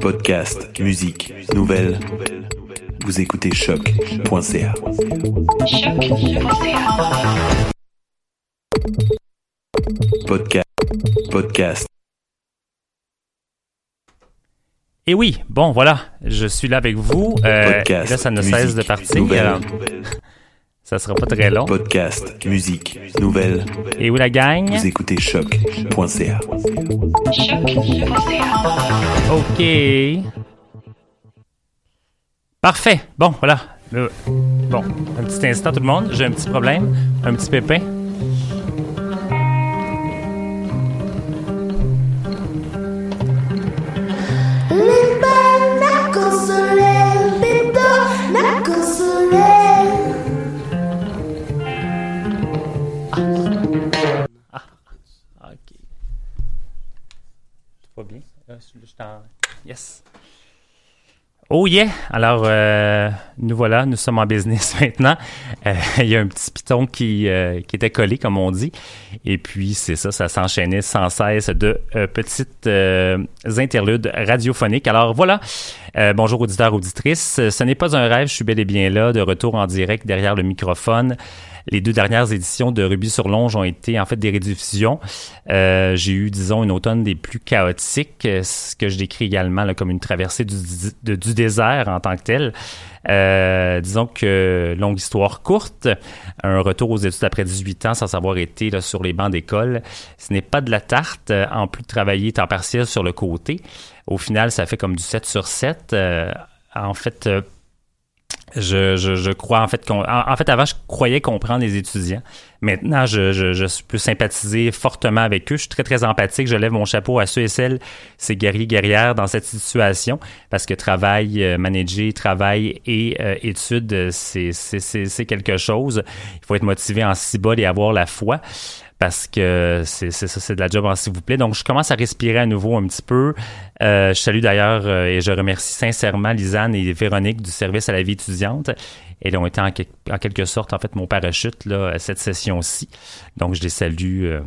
Podcast, musique, nouvelles. Vous écoutez choc.ca. Podcast, podcast. Et oui, bon, voilà, je suis là avec vous. Euh, Podcast, et là, ça ne musique, cesse de partir. nouvelles. Ça sera pas très long. Podcast, musique, nouvelles. Et où la gang? Vous écoutez choc.ca. OK. Parfait. Bon, voilà. Là, bon, un petit instant, tout le monde. J'ai un petit problème, un petit pépin. Yes. Oh yeah! Alors, euh, nous voilà, nous sommes en business maintenant. Euh, Il y a un petit piton qui, euh, qui était collé, comme on dit. Et puis, c'est ça, ça s'enchaînait sans cesse de euh, petites euh, interludes radiophoniques. Alors voilà, Euh, bonjour auditeurs, auditrices. Ce n'est pas un rêve, je suis bel et bien là, de retour en direct derrière le microphone. Les deux dernières éditions de Ruby sur Longe ont été en fait des rediffusions. Euh, J'ai eu, disons, une automne des plus chaotiques, ce que je décris également comme une traversée du, désert en tant que tel. Euh, disons que, longue histoire courte, un retour aux études après 18 ans sans avoir été sur les bancs d'école, ce n'est pas de la tarte, en plus de travailler temps partiel sur le côté. Au final, ça fait comme du 7 sur 7. Euh, en fait, euh, je, je, crois en fait en, fait avant je croyais comprendre les étudiants. Maintenant je, je, peux sympathiser fortement avec eux. Je suis très très empathique. Je lève mon chapeau à ceux et celles, ces guerriers guerrières dans cette situation parce que travail, euh, manager, travail et études, c'est quelque chose. Il faut être motivé en cibole et avoir la foi parce que c'est ça, c'est de la job s'il vous plaît. Donc, je commence à respirer à nouveau un petit peu. Euh, je salue d'ailleurs euh, et je remercie sincèrement Lisanne et Véronique du service à la vie étudiante. Elles ont été en, en quelque sorte, en fait, mon parachute là, cette session-ci. Donc, je les salue. Euh,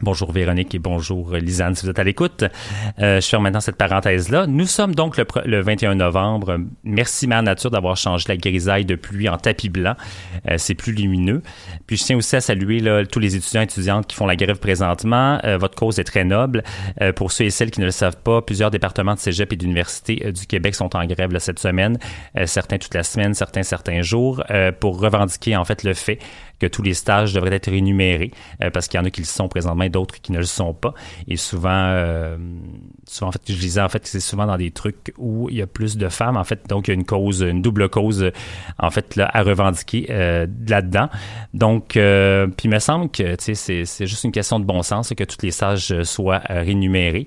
Bonjour Véronique et bonjour Lisanne si vous êtes à l'écoute. Euh, je ferme maintenant cette parenthèse-là. Nous sommes donc le, le 21 novembre. Merci Mère Nature d'avoir changé la grisaille de pluie en tapis blanc. Euh, c'est plus lumineux. Puis je tiens aussi à saluer tous les étudiants et étudiantes qui font la grève présentement. Euh, votre cause est très noble. Euh, pour ceux et celles qui ne le savent pas, plusieurs départements de cégep et d'université euh, du Québec sont en grève cette semaine. certains toute la semaine, certains certains jours, pour revendiquer en fait le fait que tous les stages devraient être rémunérés euh, parce qu'il y en a qui le sont présentement et d'autres qui ne le sont pas. Et souvent, euh, souvent en fait, je disais en fait, c'est souvent dans des trucs où il y a plus de femmes en fait, donc il y a une cause, une double cause en fait à revendiquer euh, là-dedans. Donc, puis il me semble que sais, c'est juste une question de bon sens que tous les stages soient rémunérés.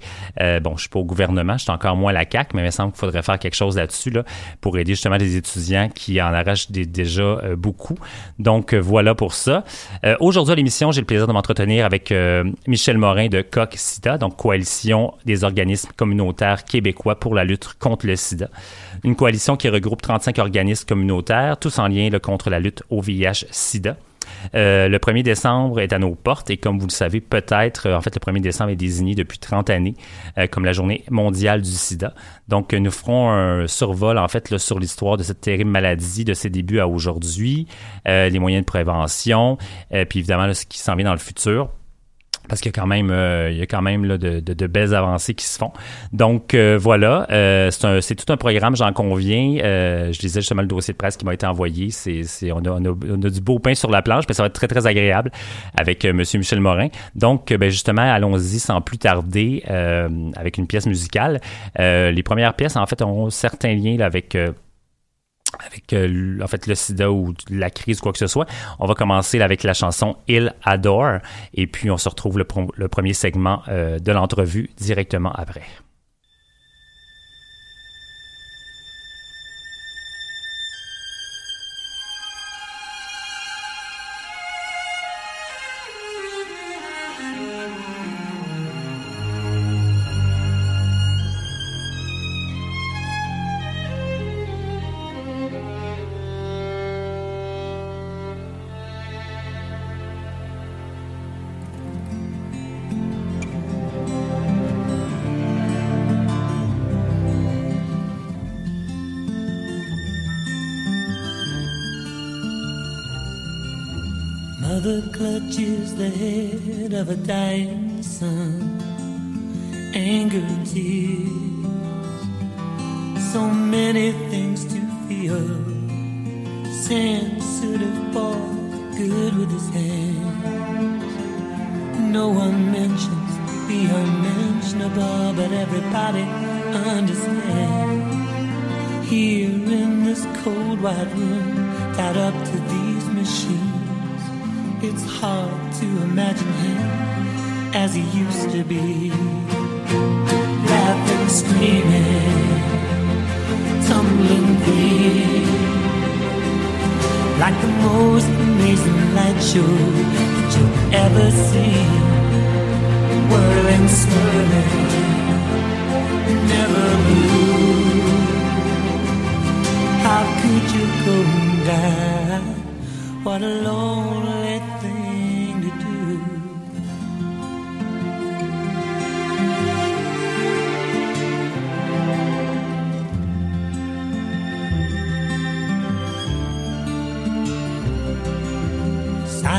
bon, je suis pas au gouvernement, je suis encore moins à la CAC, mais il me semble qu'il faudrait faire quelque chose là-dessus là pour aider justement les étudiants qui en arrachent déjà beaucoup. Donc voilà pour Euh, aujourd'hui à l'émission, j'ai le plaisir de m'entretenir avec euh, Michel Morin de COC-SIDA, donc Coalition des organismes communautaires québécois pour la lutte contre le sida. Une coalition qui regroupe 35 organismes communautaires, tous en lien contre la lutte au VIH-SIDA. Euh, le 1er décembre est à nos portes et comme vous le savez, peut-être, euh, en fait, le 1er décembre est désigné depuis 30 années euh, comme la journée mondiale du sida. Donc, nous ferons un survol, en fait, là, sur l'histoire de cette terrible maladie, de ses débuts à aujourd'hui, les moyens de prévention, puis évidemment, ce qui s'en vient dans le futur parce qu'il y a quand même euh, il y a quand même là, de, de, de, belles avancées qui se font. Donc euh, voilà, euh, c'est tout un programme, j'en conviens. je disais justement le dossier de presse qui m'a été envoyé. C'est on a, on, on, a, du beau pain sur la planche, mais ça va être très très agréable avec Monsieur Michel Morin. Donc ben justement, allons-y sans plus tarder avec une pièce musicale. les premières pièces en fait ont certains liens là, avec avec euh, en fait le sida ou la crise ou quoi que ce soit. On va commencer avec la chanson Il Adore et puis on se retrouve le, premier segment euh, de l'entrevue directement après.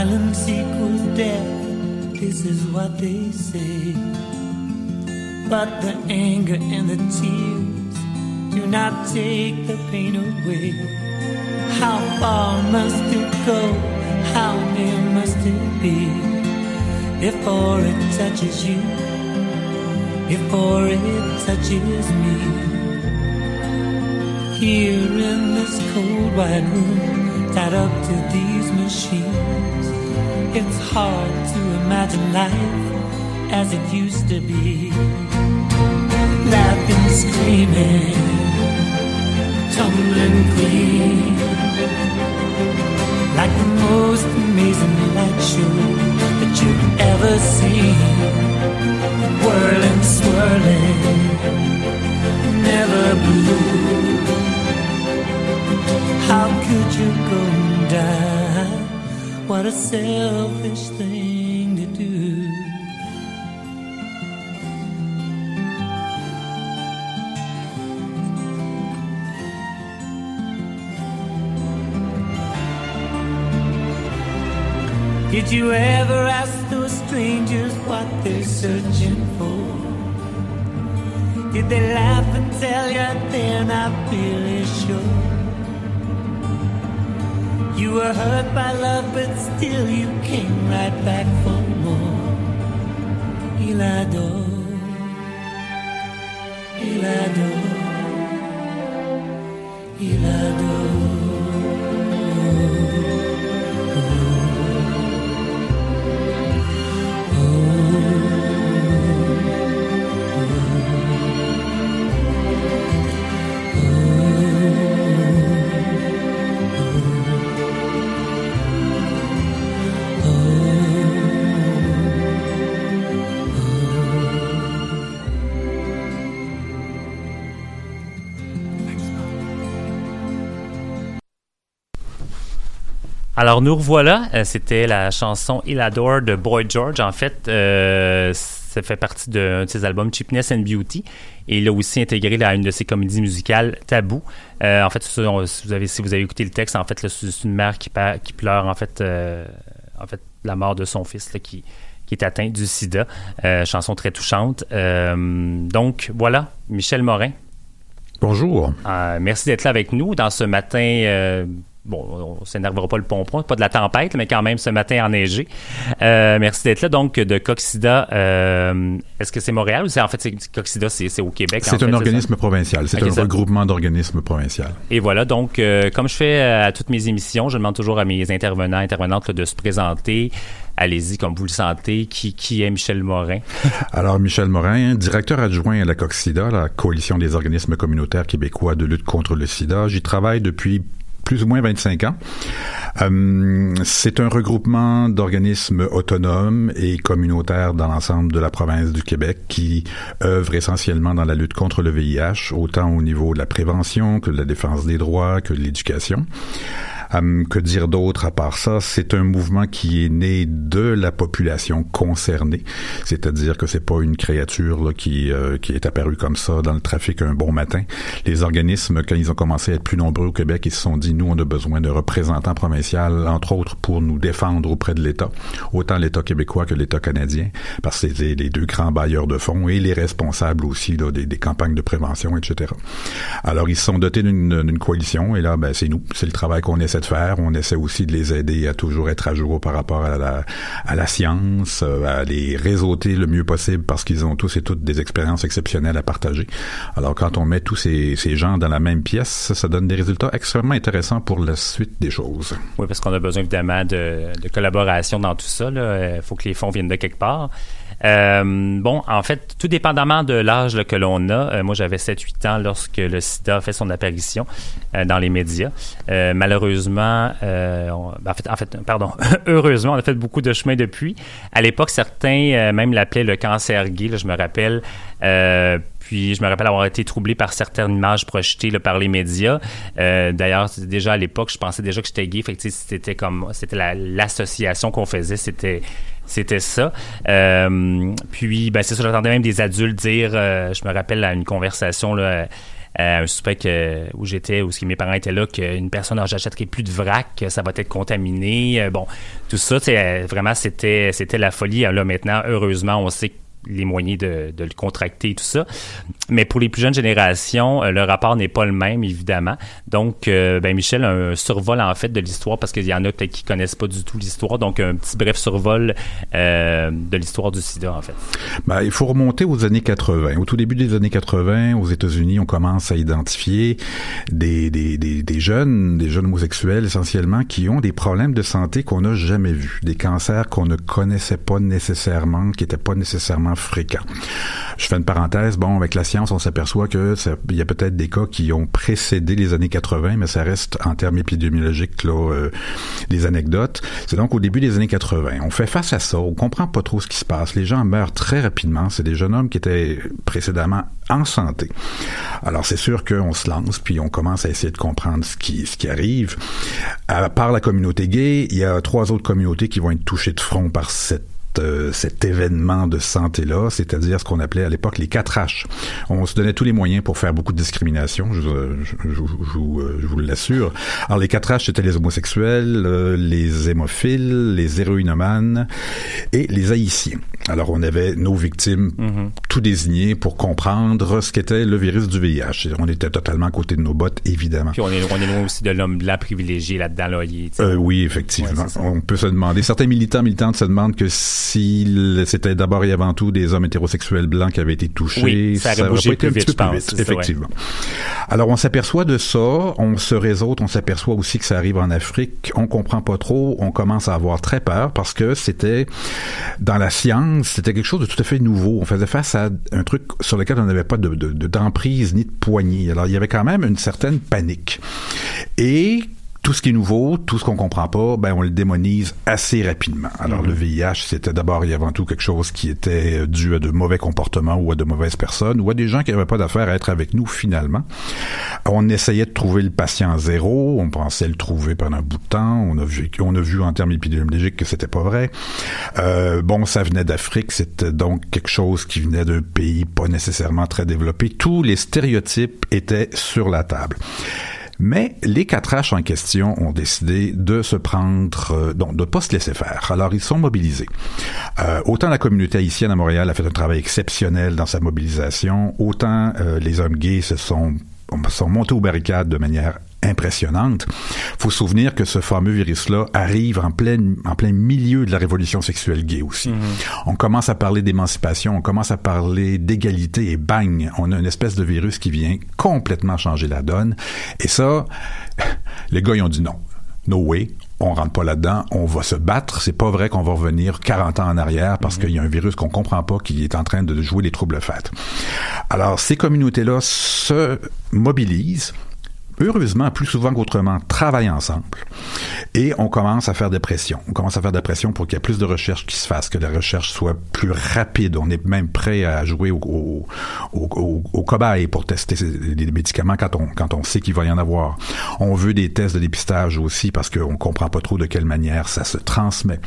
Silence equals death, this is what they say. But the anger and the tears do not take the pain away. How far must it go? How near must it be before it touches you? Before it touches me? Here in this cold white room, tied up to these machines, it's hard to imagine life as it used to be. Laughing, screaming, tumbling clean, like the most amazing light show that you've ever seen. Whirling, swirling, never blue. How could you go die? What a selfish thing to do. Did you ever ask those strangers what they're searching for? Did they laugh and tell you they're not really sure? You were hurt by love, but still you came right back for more. Il adore, Alors nous revoilà, Euh, c'était la chanson Il Adore de Boy George. En fait, euh, ça fait partie d'un de ses albums Cheapness and Beauty. Et il a aussi intégré là, une de ses comédies musicales, Tabou. Euh, en fait, si vous, avez, si vous avez écouté le texte, en fait, c'est une mère qui, pleure en fait, euh, en fait la mort de son fils là, qui, qui est atteint du sida. Chanson très touchante. Donc voilà, Michel Morin. Bonjour. Merci d'être là avec nous dans ce matin. Bon, on s'énervera pas le pompon, pas de la tempête, mais quand même ce matin enneigé. Euh, merci d'être là. Donc, de Coxida, euh, est-ce que c'est Montréal ou c'est en fait c'est Coxida, c'est au Québec? C'est un organisme provincial. C'est un ça- regroupement d'organismes provincial. Et voilà, donc, euh, comme je fais euh, à toutes mes émissions, je demande toujours à mes intervenants, intervenantes là, de se présenter. Allez-y, comme vous le sentez. Qui, qui est Michel Morin? Alors, Michel Morin, directeur adjoint à la COXIDA, la Coalition des organismes communautaires québécois de lutte contre le sida. J'y travaille depuis plus ou moins 25 ans. Euh, c'est un regroupement d'organismes autonomes et communautaires dans l'ensemble de la province du Québec qui œuvrent essentiellement dans la lutte contre le VIH, autant au niveau de la prévention que de la défense des droits, que de l'éducation. Que dire d'autre à part ça? C'est un mouvement qui est né de la population concernée, c'est-à-dire que c'est pas une créature là, qui euh, qui est apparue comme ça dans le trafic un bon matin. Les organismes, quand ils ont commencé à être plus nombreux au Québec, ils se sont dit nous on a besoin de représentants provinciaux, entre autres pour nous défendre auprès de l'État, autant l'État québécois que l'État canadien, parce que c'est les deux grands bailleurs de fonds et les responsables aussi là, des, campagnes de prévention, etc. Alors ils se sont dotés d'une coalition et là ben c'est nous, c'est le travail qu'on essaie On essaie aussi de les aider à toujours être à jour par rapport à la, science, euh, à les réseauter le mieux possible parce qu'ils ont tous et toutes des expériences exceptionnelles à partager. Alors quand on met tous ces, gens dans la même pièce, ça donne des résultats extrêmement intéressants pour la suite des choses. Oui, parce qu'on a besoin évidemment de, de collaboration dans tout ça. Il faut que les fonds viennent de quelque part. Euh, bon, en fait, tout dépendamment de l'âge que l'on a, euh, moi j'avais 7-8 ans lorsque le sida a fait son apparition euh, dans les médias. Malheureusement, ben, en, fait, en fait, pardon, heureusement, on a fait beaucoup de chemin depuis. À l'époque, certains même l'appelaient le cancer gay, je me rappelle. Puis je me rappelle avoir été troublé par certaines images projetées par les médias. D'ailleurs, déjà à l'époque, je pensais déjà que j'étais gay. Fait c'était comme c'était la- l'association qu'on faisait, c'était c'était ça. Euh, puis ben c'est ça, j'entendais même des adultes dire. euh, je me rappelle à une conversation là. à un que- où j'étais, où que mes parents étaient là, qu'une personne, j'achèterai plus de vrac, que ça va être contaminé. Euh, bon, tout ça, vraiment, c'était, c'était la folie. Là, maintenant, heureusement, on sait les moyens de, le contracter et tout ça. Mais pour les plus jeunes générations, euh, le rapport n'est pas le même, évidemment. Donc, euh, ben Michel un survol, en fait, de l'histoire, parce qu'il y en a peut-être qui connaissent pas du tout l'histoire. Donc, un petit bref survol euh, de l'histoire du sida, en fait. Ben, il faut remonter aux années 80. Au tout début des années 80, aux États-Unis, on commence à identifier des, des jeunes, des jeunes homosexuels essentiellement, qui ont des problèmes de santé qu'on n'a jamais vus, des cancers qu'on ne connaissait pas nécessairement, qui n'étaient pas nécessairement fréquents. Je fais une parenthèse. Bon, avec la science, on s'aperçoit que il y a peut-être des cas qui ont précédé les années 80, mais ça reste en termes épidémiologiques là, euh, des anecdotes. C'est donc au début des années 80. On fait face à ça. On comprend pas trop ce qui se passe. Les gens meurent très rapidement. C'est des jeunes hommes qui étaient précédemment en santé. Alors c'est sûr qu'on se lance puis on commence à essayer de comprendre ce qui ce qui arrive. À part la communauté gay, il y a trois autres communautés qui vont être touchées de front par cette euh, cet événement de santé-là, c'est-à-dire ce qu'on appelait à l'époque les 4 H. On se donnait tous les moyens pour faire beaucoup de discrimination, je, je, je, je vous- euh, vous l'assure. Alors les 4 H, c'était les homosexuels, euh, les hémophiles, les héroïnomanes et les haïtiens. Alors on avait nos victimes tout désignées pour comprendre ce qu'était le virus du VIH. On était totalement à côté de nos bottes, évidemment. Puis on est, on est loin aussi de l'homme blanc privilégié là-dedans. Là. Euh, oui, effectivement. Ouais, on peut se demander. Certains militants, militantes se demandent que si c'était d'abord et avant tout des hommes hétérosexuels blancs qui avaient été touchés, Oui, ça aurait été plus vite, je pense, c'est ça, effectivement. Alors, on s'aperçoit de ça, on se réseaute, on s'aperçoit aussi que ça arrive en Afrique, on comprend pas trop, on commence à avoir très peur parce que c'était, dans la science, c'était quelque chose de tout à fait nouveau. On faisait face à un truc sur lequel on n'avait pas de, de, de- d'emprise ni de poignée. Alors, il y avait quand même une certaine panique. Et tout ce qui est nouveau, tout ce qu'on comprend pas, ben on le démonise assez rapidement. Alors le VIH, c'était d'abord et avant tout quelque chose qui était dû à de mauvais comportements ou à de mauvaises personnes ou à des gens qui n'avaient pas d'affaires à être avec nous finalement. On essayait de trouver le patient zéro, on pensait le trouver pendant un bout de temps, on a vu on a vu en termes épidémiologiques que c'était pas vrai. Euh, bon, ça venait d'Afrique, c'était donc quelque chose qui venait d'un pays pas nécessairement très développé. Tous les stéréotypes étaient sur la table. Mais les quatre H en question ont décidé de se prendre, euh, donc de pas se laisser faire. Alors ils sont mobilisés. Euh, autant la communauté haïtienne à Montréal a fait un travail exceptionnel dans sa mobilisation, autant euh, les hommes gays se sont sont montés aux barricades de manière impressionnante. Faut se souvenir que ce fameux virus-là arrive en plein, en plein milieu de la révolution sexuelle gay aussi. On commence à parler d'émancipation, on commence à parler d'égalité et bang, on a une espèce de virus qui vient complètement changer la donne. Et ça, les gars, ils ont dit non. No way. On rentre pas là-dedans, on va se battre. C'est pas vrai qu'on va revenir 40 ans en arrière parce qu'il y a un virus qu'on comprend pas qui est en train de jouer les troubles fêtes. Alors, ces communautés-là se mobilisent heureusement, plus souvent qu'autrement, travaillent ensemble. Et on commence à faire des pressions. On commence à faire des pressions pour qu'il y ait plus de recherches qui se fassent, que la recherche soit plus rapide. On est même prêt à jouer au, au, au, au, cobaye pour tester les médicaments quand on, quand on sait qu'il va y en avoir. On veut des tests de dépistage aussi parce qu'on comprend pas trop de quelle manière ça se transmet.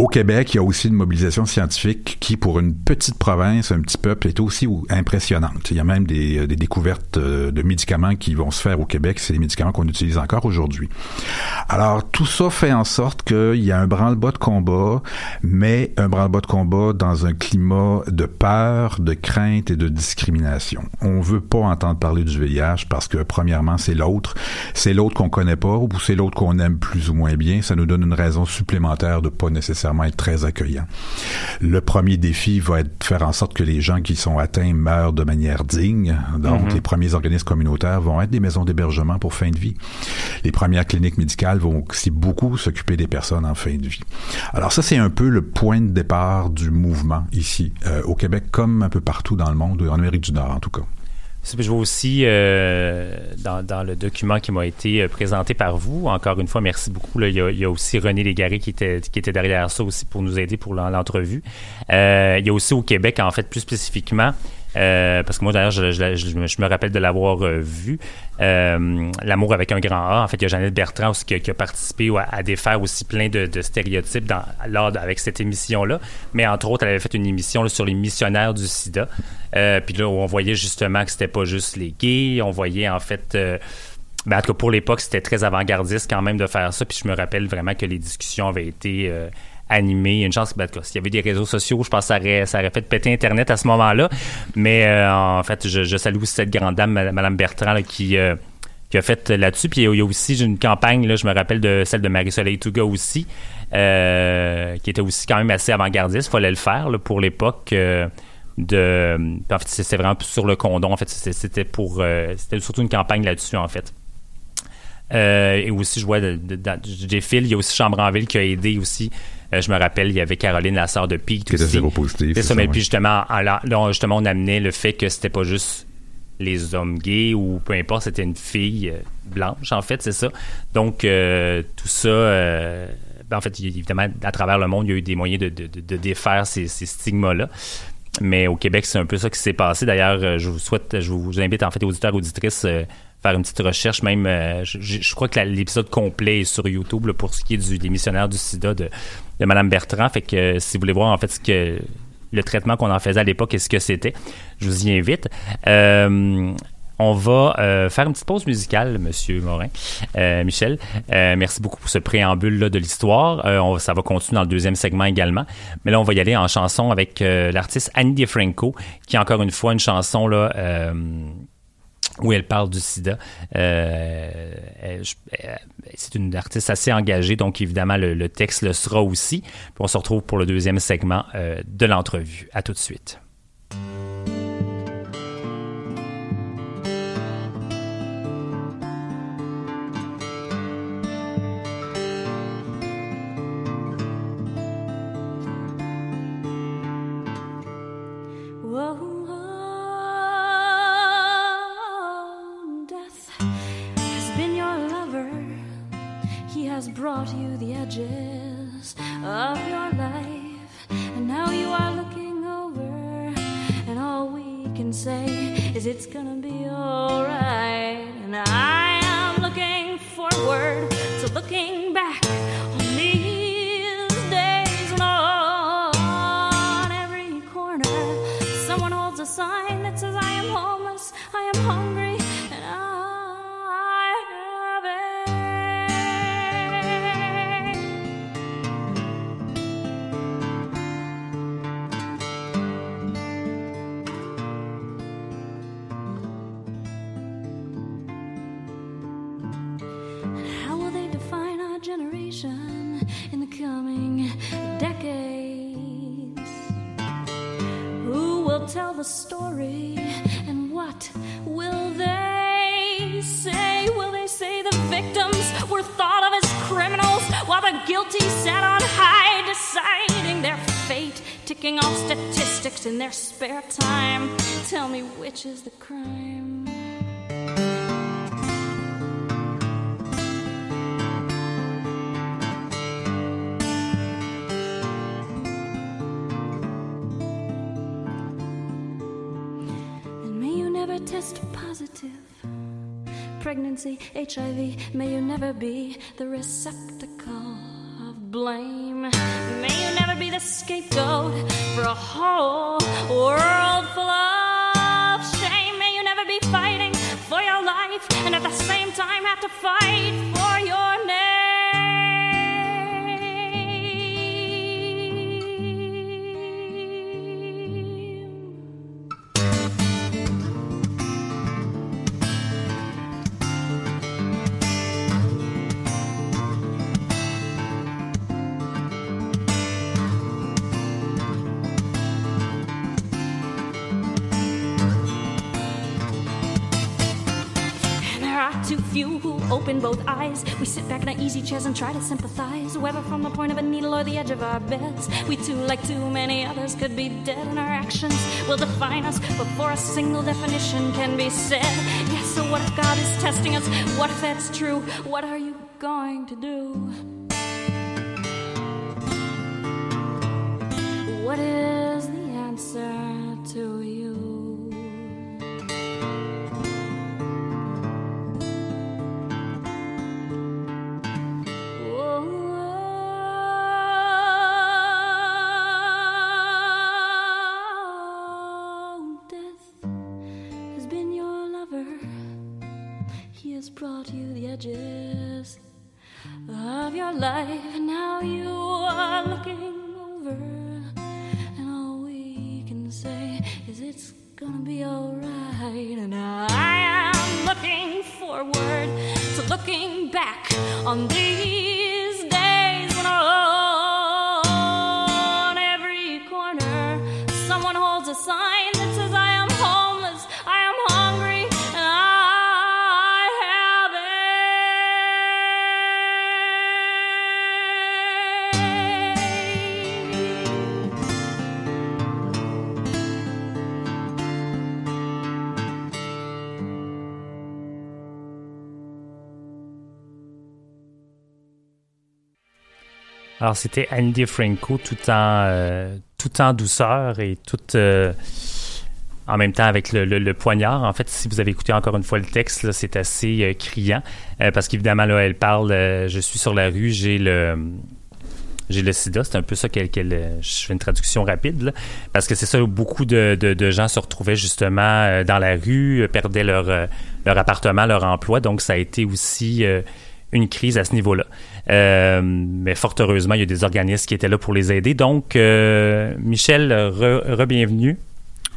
Au Québec, il y a aussi une mobilisation scientifique qui, pour une petite province, un petit peuple, est aussi impressionnante. Il y a même des, des découvertes de médicaments qui vont se faire au Québec. C'est des médicaments qu'on utilise encore aujourd'hui. Alors, tout ça fait en sorte qu'il y a un branle-bas de combat, mais un branle-bas de combat dans un climat de peur, de crainte et de discrimination. On veut pas entendre parler du VIH parce que, premièrement, c'est l'autre. C'est l'autre qu'on connaît pas ou c'est l'autre qu'on aime plus ou moins bien. Ça nous donne une raison supplémentaire de pas nécessairement être très accueillant. Le premier défi va être de faire en sorte que les gens qui sont atteints meurent de manière digne. Donc, mm-hmm. les premiers organismes communautaires vont être des maisons d'hébergement pour fin de vie. Les premières cliniques médicales vont aussi beaucoup s'occuper des personnes en fin de vie. Alors ça, c'est un peu le point de départ du mouvement ici, euh, au Québec, comme un peu partout dans le monde, en Amérique du Nord en tout cas. Je vois aussi euh, dans, dans, le document qui m'a été présenté par vous, encore une fois, merci beaucoup. Il, y a, il, y a, aussi René Légaré qui était, qui était derrière ça aussi pour nous aider pour l'entrevue. Euh, il y a aussi au Québec, en fait, plus spécifiquement, euh, parce que moi, d'ailleurs, je, me rappelle de l'avoir euh, vu. Euh, L'amour avec un grand A. En fait, il y a Jeannette Bertrand aussi qui a, participé à, défaire aussi plein de, stéréotypes avec cette émission-là. Mais entre autres, elle avait fait une émission sur les missionnaires du sida. Euh, puis là, où on voyait justement que c'était pas juste les gays. On voyait en fait... Ben, pour l'époque, c'était très avant-gardiste quand même de faire ça. Puis je me rappelle vraiment que les discussions avaient été animé. Une chance, ben, en tout cas, s'il y avait des réseaux sociaux, je pense que ça aurait, ça aurait fait péter Internet à ce moment-là. Mais euh, en fait, je, je salue aussi cette grande dame, Madame Bertrand, qui, euh, qui a fait là-dessus. Puis il y a aussi une campagne, là, je me rappelle de celle de Marie-Soleil Touga aussi, euh, qui était aussi quand même assez avant-gardiste. Il fallait le faire là, pour l'époque. de, en fait, c'était vraiment sur le condom. En fait, c'était pour, c'était surtout une campagne là-dessus, en fait. Et aussi, je vois des fils. Il y a aussi Chambre en ville qui a aidé aussi. Euh, je me rappelle, il y avait Caroline, la sœur de Pete Qui était zéro positif, C'est ça, mais puis justement, en justement, on amenait le fait que c'était pas juste les hommes gays ou peu importe, c'était une fille euh, blanche, en fait, c'est ça. Donc, euh, tout ça, euh, ben, en fait, évidemment, à travers le monde, il y a eu des moyens de, de- de- de défaire ces, ces stigmas-là. Mais au Québec, c'est un peu ça qui s'est passé. D'ailleurs, je vous souhaite, je vous invite, en fait, auditeurs, auditrices, faire une petite recherche. Même, euh, je, je- crois que l'épisode complet est sur YouTube là, pour ce qui est du, des missionnaires du sida de, de Mme Bertrand. Fait que euh, si vous voulez voir, en fait, ce que le traitement qu'on en faisait à l'époque et ce que c'était, je vous y invite. Euh, on va euh, faire une petite pause musicale, Monsieur Morin, Euh, Michel. euh, merci beaucoup pour ce préambule là de l'histoire. Euh, on- ça va continuer dans le deuxième segment également. Mais là, on va y aller en chanson avec euh, l'artiste Annie DiFranco, qui est encore une fois une chanson là. Où elle parle du sida. Euh, c'est une artiste assez engagée, donc évidemment le, texte le sera aussi. On se retrouve pour le deuxième segment euh, de l'entrevue. À tout de suite. Ticking off statistics in their spare time? Tell me which is the crime. And may you never test positive. Pregnancy, HIV, may you never be the receptacle of blame. Scapegoat for a whole world full of shame. May you never be fighting for your life and at the same time have to fight open both eyes. We sit back in our easy chairs and try to sympathize, whether from the point of a needle or the edge of our beds. We too, like too many others, could be dead, and our actions will define us before a single definition can be said. Yes, so what if God is testing us? What if that's true? What are you going to do? What is has brought you the edges of your life, and now you are looking over. And all we can say is it's gonna be alright. And I am looking forward to looking back on these. Alors, c'était Andy Franco tout en, euh, tout en douceur et tout euh, en même temps avec le, le- poignard. En fait, si vous avez écouté encore une fois le texte, c'est assez euh, criant parce qu'évidemment, là, elle parle Je suis sur la rue, j'ai le. J'ai le sida, c'est un peu ça qu'elle, je fais une traduction rapide, là, parce que c'est ça où beaucoup de, de- de gens se retrouvaient justement dans la rue, perdaient leur, leur appartement, leur emploi, donc ça a été aussi une crise à ce niveau-là. Euh, mais fort heureusement, il y a des organismes qui étaient là pour les aider. Donc, euh, Michel, re- re-bienvenue.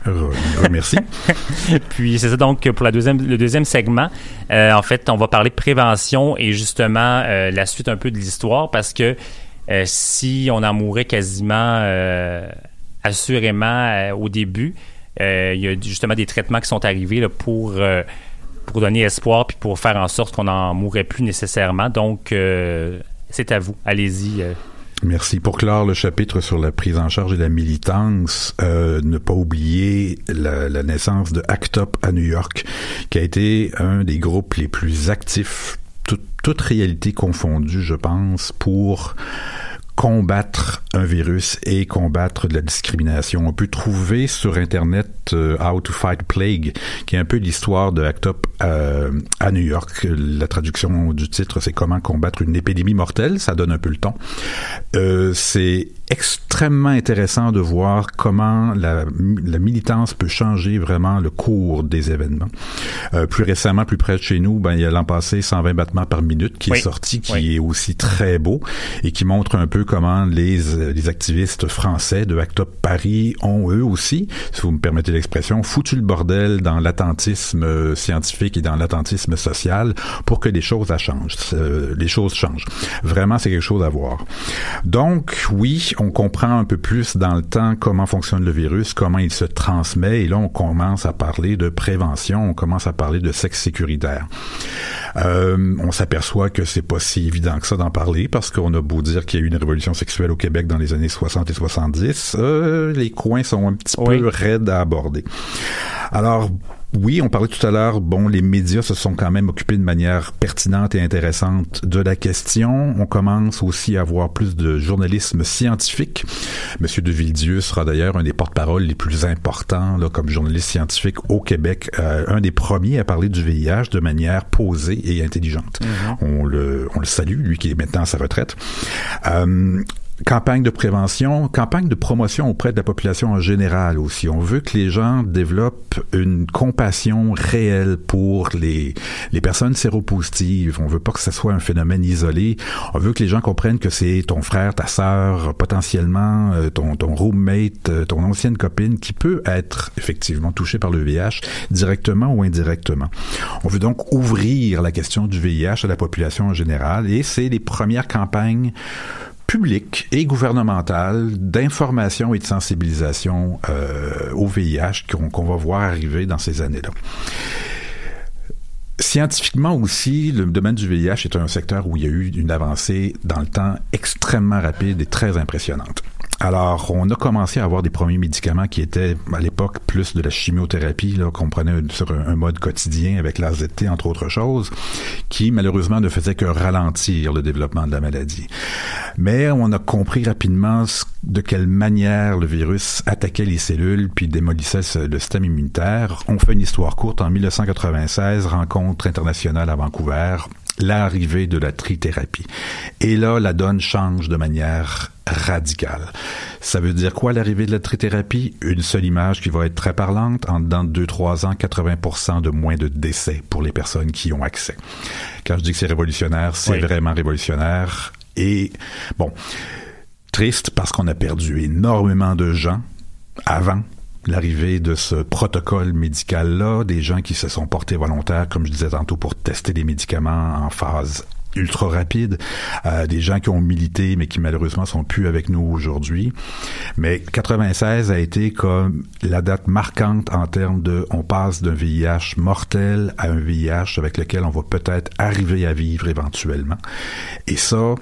Remercie. Puis c'est ça donc pour la deuxième, le deuxième segment, euh, en fait, on va parler de prévention et justement la suite un peu de l'histoire parce que si on en mourait quasiment assurément au début, il y a justement des traitements qui sont arrivés là, pour pour donner espoir puis pour faire en sorte qu'on n'en mourrait plus nécessairement. Donc euh, c'est à vous, allez-y. euh. Merci. Pour clore le chapitre sur la prise en charge et la militance, euh, ne pas oublier la, naissance de ACT UP à New York, qui a été un des groupes les plus actifs, tout- toute réalité confondue, je pense, pour combattre un virus et combattre de la discrimination. On peut trouver sur Internet euh, How to Fight Plague, qui est un peu l'histoire de ACT UP euh, à New York. La traduction du titre, c'est Comment combattre une épidémie mortelle. Ça donne un peu le ton. Euh, c'est extrêmement intéressant de voir comment la, la militance peut changer vraiment le cours des événements. Euh, plus récemment, plus près de chez nous, ben, il y a l'an passé 120 battements par minute qui Oui. est sorti, qui Oui. est aussi très beau et qui montre un peu comment les, les activistes français de Act Up Paris ont eux aussi, si vous me permettez l'expression, foutu le bordel dans l'attentisme euh, scientifique et dans l'attentisme social pour que les choses changent, euh, les choses changent. Vraiment, c'est quelque chose à voir. Donc, oui, on comprend un peu plus dans le temps comment fonctionne le virus, comment il se transmet, et là, on commence à parler de prévention, on commence à parler de sexe sécuritaire. Euh, on s'aperçoit que c'est pas si évident que ça d'en parler parce qu'on a beau dire qu'il y a eu une révolution sexuelle au Québec dans les années 60 et 70, euh, les coins sont un petit Oui. peu raides à aborder. Alors, oui, on parlait tout à l'heure, bon, les médias se sont quand même occupés de manière pertinente et intéressante de la question. On commence aussi à avoir plus de journalisme scientifique. Monsieur de Villedieu sera d'ailleurs un des porte-paroles les plus importants là, comme journaliste scientifique au Québec, euh, un des premiers à parler du VIH de manière posée et intelligente. On le, on le salue, lui qui est maintenant à sa retraite. Euh, Campagne de prévention, campagne de promotion auprès de la population en général aussi. On veut que les gens développent une compassion réelle pour les, les personnes séropositives. On veut pas que ce soit un phénomène isolé. On veut que les gens comprennent que c'est ton frère, ta sœur, potentiellement euh, ton, ton roommate, euh, ton ancienne copine qui peut être effectivement touché par le VIH directement ou indirectement. On veut donc ouvrir la question du VIH à la population en général et c'est les premières campagnes publiques et gouvernementales d'information et de sensibilisation euh, au VIH qu'on va voir arriver dans ces années-là. Scientifiquement aussi, le domaine du VIH est un secteur où il y a eu une avancée dans le temps extrêmement rapide et très impressionnante. Alors, on a commencé à avoir des premiers médicaments qui étaient, à l'époque, plus de la chimiothérapie, qu'on prenait sur un, mode quotidien avec l'AZT, entre autres choses, qui, malheureusement, ne faisait que ralentir le développement de la maladie. Mais on a compris rapidement de quelle manière le virus attaquait les cellules puis démolissait le système immunitaire. On fait une histoire courte. En 1996, rencontre internationale à Vancouver, l'arrivée de la trithérapie. Et là, la donne change de manière radicale. Ça veut dire quoi l'arrivée de la trithérapie? Une seule image qui va être très parlante. En dedans de 2-3 ans, 80% de moins de décès pour les personnes qui y ont accès. Quand je dis que c'est révolutionnaire, c'est Oui. vraiment révolutionnaire. Et bon, triste parce qu'on a perdu énormément de gens avant l'arrivée de ce protocole médical-là, des gens qui se sont portés volontaires, comme je disais tantôt, pour tester des médicaments en phase ultra rapide, euh, des gens qui ont milité mais qui malheureusement sont plus avec nous aujourd'hui. Mais 96 a été comme la date marquante en termes de on passe d'un VIH mortel à un VIH avec lequel on va peut-être arriver à vivre éventuellement. Et ça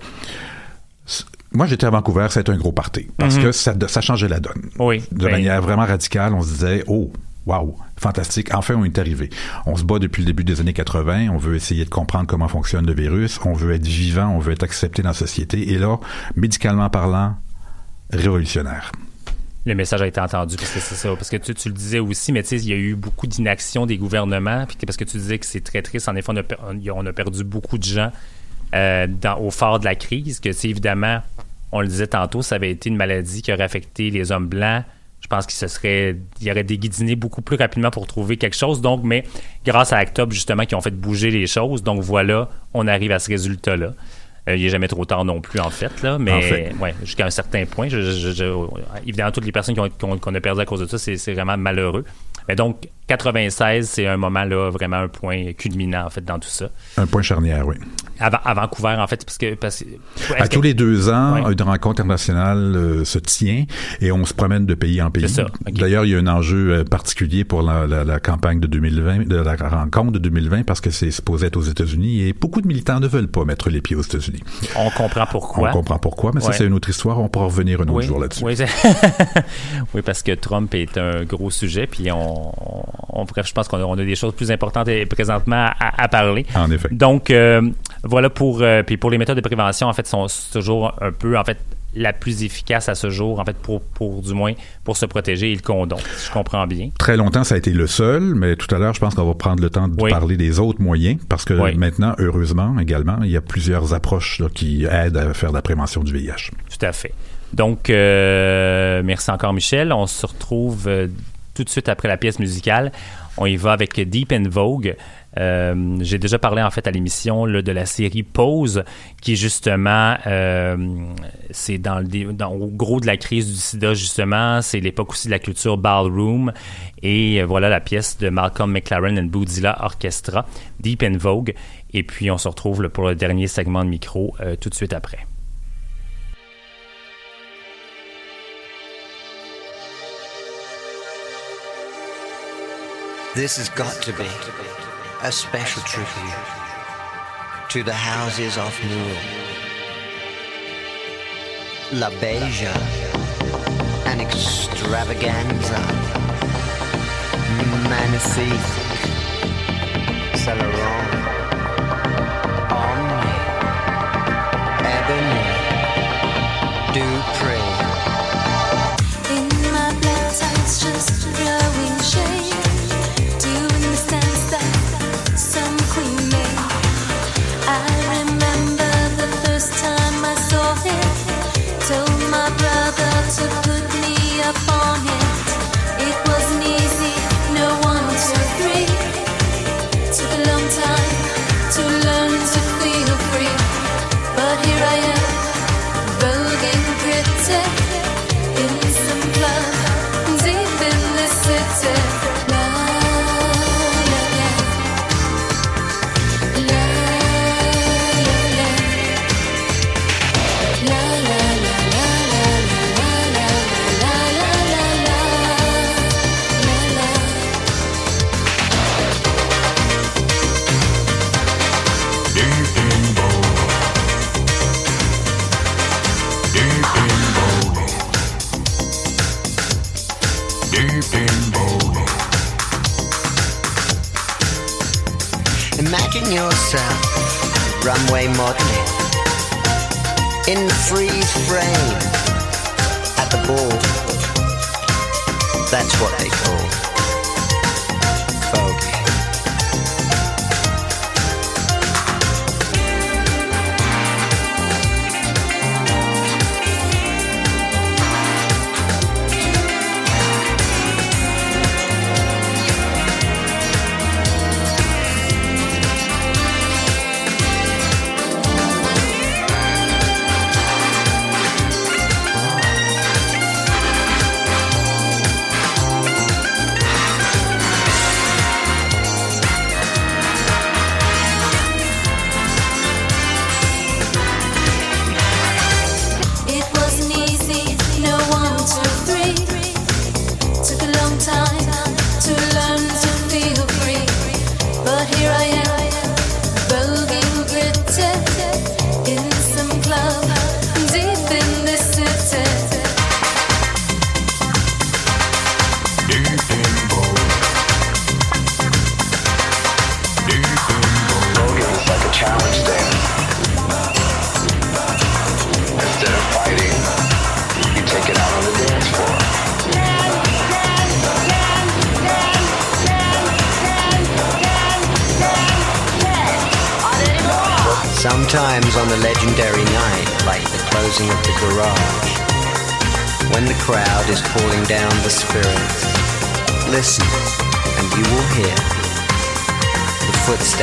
moi, j'étais à Vancouver, c'était un gros party parce Mhm. que ça, ça changeait la donne. Oui. De Ben, manière vraiment radicale, on se disait, oh, wow, fantastique, enfin on est arrivé. On se bat depuis le début des années 80, on veut essayer de comprendre comment fonctionne le virus, on veut être vivant, on veut être accepté dans la société. Et là, médicalement parlant, révolutionnaire. le message a été entendu parce que c'est ça parce que tu, tu le disais aussi mais tu sais il y a eu beaucoup d'inaction des gouvernements puis parce que tu disais que c'est très triste en effet on a, on a perdu beaucoup de gens euh, dans, au fort de la crise que sais, évidemment on le disait tantôt ça avait été une maladie qui aurait affecté les hommes blancs je pense qu'il se serait il aurait déguidiné beaucoup plus rapidement pour trouver quelque chose donc mais grâce à Actop justement qui ont fait bouger les choses donc voilà on arrive à ce résultat là il n'est jamais trop tard non plus, en fait, là, mais En fait. ouais, jusqu'à un certain point. Je, je- je- évidemment, toutes les personnes qui ont- qu'on qu'on a perdu à cause de ça, c'est c'est vraiment malheureux. Mais donc, 96, c'est un moment, là, vraiment un point culminant, en fait, dans tout ça. Un point charnière, oui. À, à Vancouver, en fait, parce que. Parce, À tous les deux ans, une rencontre internationale euh, se tient et on se promène de pays en pays. C'est ça, ok. D'ailleurs, il y a un enjeu euh, particulier pour la, la- la campagne de 2020, de la rencontre de 2020, parce que c'est supposé être aux États-Unis et beaucoup de militants ne veulent pas mettre les pieds aux États-Unis. On comprend pourquoi. On comprend pourquoi, mais ça, c'est une autre histoire. On pourra revenir un autre Oui, jour là-dessus. oui, parce que Trump est un gros sujet, puis on, on- on- bref, je pense qu'on a, on a des choses plus importantes et- présentement à, à parler. En effet. Donc, euh, voilà pour, euh, puis pour les méthodes de prévention, en fait, sont toujours un peu, en fait, la plus efficace à ce jour, en fait, pour, pour du moins, pour se protéger, et le condom, si je comprends bien. Très longtemps, ça a été le seul, mais tout à l'heure, je pense qu'on va prendre le temps de Oui. parler des autres moyens, parce que Oui. maintenant, heureusement, également, il y a plusieurs approches là, qui aident à faire de la prévention du VIH. Tout à fait. Donc, euh, merci encore, Michel. On se retrouve tout de suite après la pièce musicale. On y va avec Deep in Vogue. Euh, J'ai déjà parlé en fait à l'émission de la série Pause, qui justement, euh, c'est dans, le au gros de la crise du sida justement, c'est l'époque aussi de la culture ballroom, et euh, voilà la pièce de Malcolm McLaren and Boudilla Orchestra, Deep in Vogue, et puis on se retrouve pour le dernier segment de micro tout de suite après. This has got to be a special tribute to the houses of Moore. La Beja, an extravaganza, magnifique, Saint my brother to put me up on Imagine yourself, runway modeling, in freeze frame at the ball. That's what they call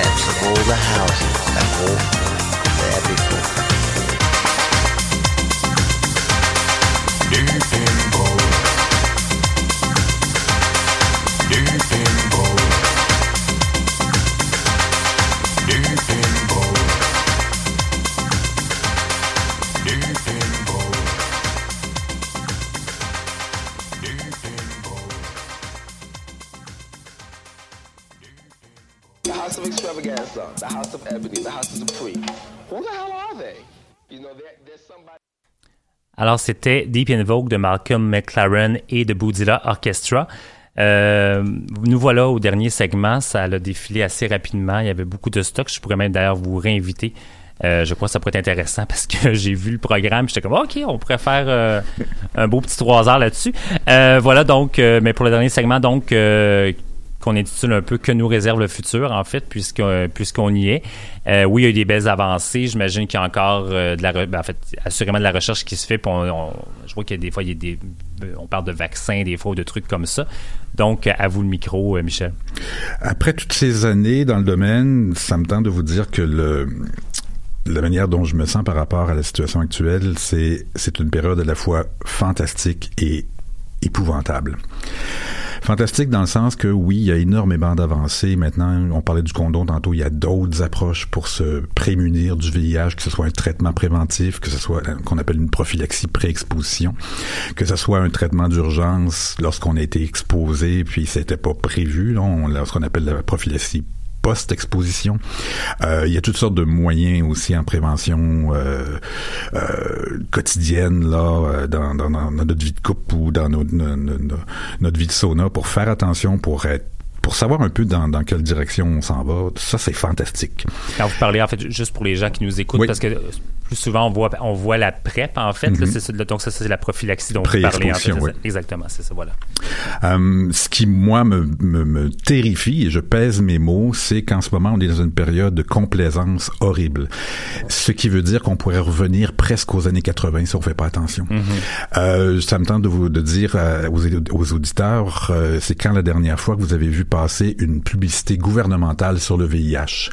footsteps of all the houses that walked there before. Alors, c'était Deep in Vogue de Malcolm McLaren et de Boudilla Orchestra. Euh, nous voilà au dernier segment. Ça a défilé assez rapidement. Il y avait beaucoup de stock. Je pourrais même d'ailleurs vous réinviter. Euh, je crois que ça pourrait être intéressant parce que j'ai vu le programme. J'étais comme, OK, on pourrait faire euh, un beau petit trois heures là-dessus. Voilà donc, mais pour le dernier segment, donc, qu'on intitule un peu Que nous réserve le futur, en fait, puisqu'on y est. Euh, oui, il y a eu des belles avancées. J'imagine qu'il y a encore euh, de la, ben, en fait, assurément de la recherche qui se fait. je vois qu'il y a des fois, il y a des, on parle de vaccins, des fois, ou de trucs comme ça. Donc, à vous le micro, euh, Michel. Après toutes ces années dans le domaine, ça me tente de vous dire que le, la manière dont je me sens par rapport à la situation actuelle, c'est une période à la fois fantastique et épouvantable. Fantastique dans le sens que oui, il y a énormément d'avancées. Maintenant, on parlait du condom tantôt, il y a d'autres approches pour se prémunir du VIH, que ce soit un traitement préventif, que ce soit euh, qu'on appelle une prophylaxie pré-exposition, que ce soit un traitement d'urgence lorsqu'on a été exposé, puis c'était pas prévu, là, on, ce qu'on appelle la prophylaxie post-exposition. Euh, il y a toutes sortes de moyens aussi en prévention euh, euh, quotidienne là dans, dans, dans notre vie de couple ou dans notre, no- no- no- notre vie de sauna pour faire attention pour être pour savoir un peu dans, dans quelle direction on s'en va, ça c'est fantastique. Quand vous parlez, en fait, juste pour les gens qui nous écoutent, Oui. parce que plus souvent, on voit, on voit la PrEP, en fait. Mhm. donc, ça, c'est la prophylaxie dont vous parlez. En fait, oui. Exactement, c'est ça, voilà. Euh, ce qui, moi, me, me, me terrifie, et je pèse mes mots, c'est qu'en ce moment, on est dans une période de complaisance horrible. Ce qui veut dire qu'on pourrait revenir presque aux années 80 si on fait pas attention. Euh, ça me tente de vous de dire euh, aux, aux auditeurs, c'est quand la dernière fois que vous avez vu passer une publicité gouvernementale sur le VIH.